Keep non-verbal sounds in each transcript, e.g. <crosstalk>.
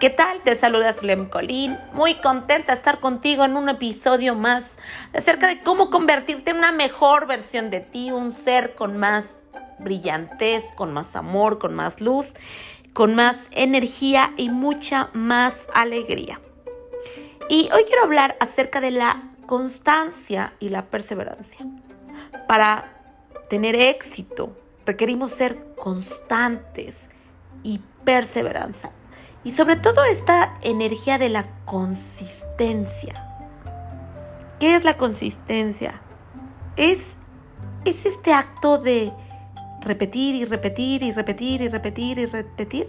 ¿Qué tal? Te saluda Zulem Colín. Muy contenta de estar contigo en un episodio más acerca de cómo convertirte en una mejor versión de ti, un ser con más brillantez, con más amor, con más luz, con más energía y mucha más alegría. Y hoy quiero hablar acerca de la constancia y la perseverancia. Para tener éxito requerimos ser constantes y perseverancia y sobre todo esta energía de la consistencia. ¿Qué es la consistencia? Es, es este acto de repetir y repetir y repetir y repetir y repetir.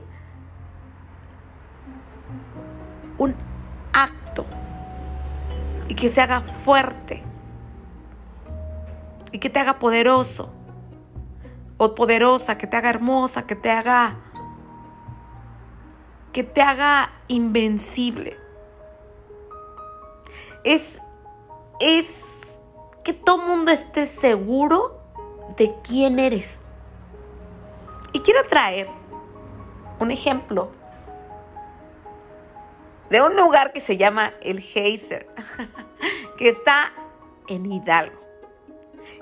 Un acto y que se haga fuerte y que te haga poderoso o poderosa, que te haga hermosa, que te haga que te haga invencible. Es, es que todo mundo esté seguro de quién eres. Y quiero traer un ejemplo de un lugar que se llama el Geyser, <laughs> que está en Hidalgo.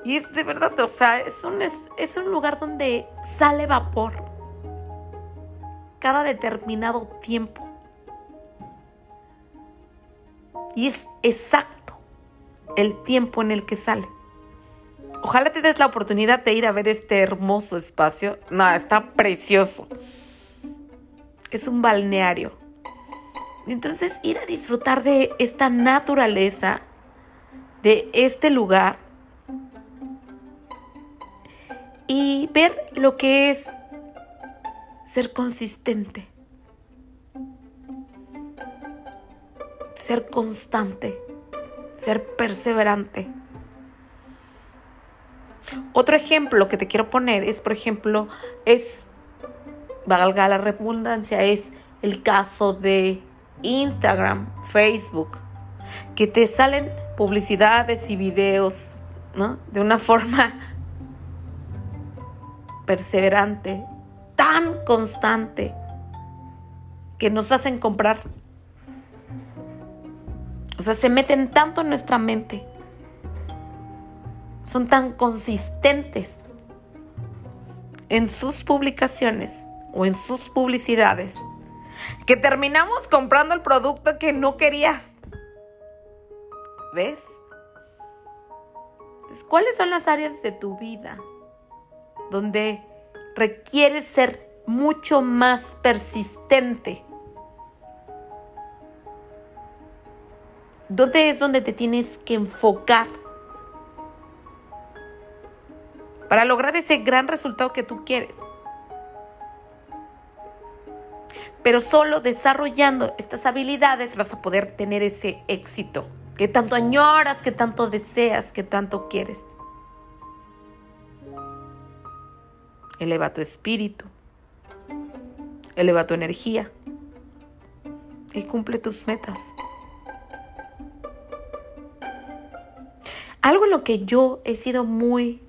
Y es de verdad, o sea, es un, es, es un lugar donde sale vapor cada determinado tiempo. Y es exacto el tiempo en el que sale. Ojalá te des la oportunidad de ir a ver este hermoso espacio. No, está precioso. Es un balneario. Entonces, ir a disfrutar de esta naturaleza, de este lugar, y ver lo que es ser consistente, ser constante, ser perseverante. Otro ejemplo que te quiero poner es, por ejemplo, es, valga la redundancia, es el caso de Instagram, Facebook, que te salen publicidades y videos, ¿no? De una forma <laughs> perseverante, tan constante que nos hacen comprar. O sea, se meten tanto en nuestra mente. Son tan consistentes en sus publicaciones o en sus publicidades que terminamos comprando el producto que no querías. ¿Ves? ¿Cuáles son las áreas de tu vida donde requiere ser mucho más persistente. ¿Dónde es donde te tienes que enfocar para lograr ese gran resultado que tú quieres? Pero solo desarrollando estas habilidades vas a poder tener ese éxito que tanto añoras, que tanto deseas, que tanto quieres. Eleva tu espíritu, eleva tu energía. Y cumple tus metas. Algo en lo que yo he sido muy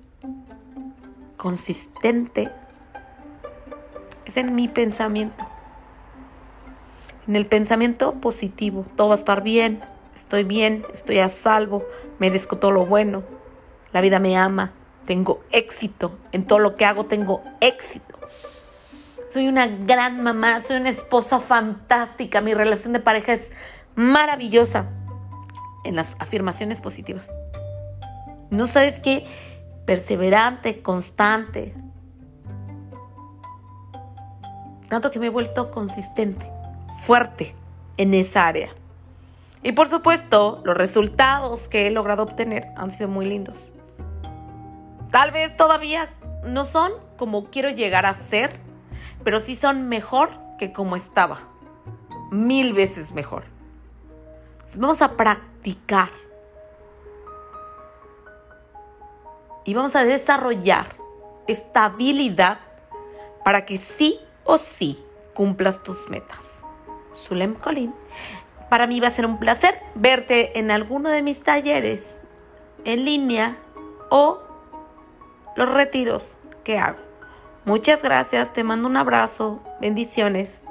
consistente es en mi pensamiento. En el pensamiento positivo, todo va a estar bien, estoy bien, estoy a salvo, merezco todo lo bueno, la vida me ama, tengo éxito, en todo lo que hago tengo éxito. Soy una gran mamá, soy una esposa fantástica, mi relación de pareja es maravillosa en las afirmaciones positivas. No sabes qué, perseverante, constante. Tanto que me he vuelto consistente, fuerte en esa área. Y por supuesto, los resultados que he logrado obtener han sido muy lindos. Tal vez todavía no son como quiero llegar a ser, pero sí son mejor que como estaba. Mil veces mejor. vamos a practicar. Y vamos a desarrollar esta habilidad para que sí o sí cumplas tus metas. Zulem Colín. Para mí va a ser un placer verte en alguno de mis talleres en línea o los retiros que hago. Muchas gracias, te mando un abrazo, bendiciones.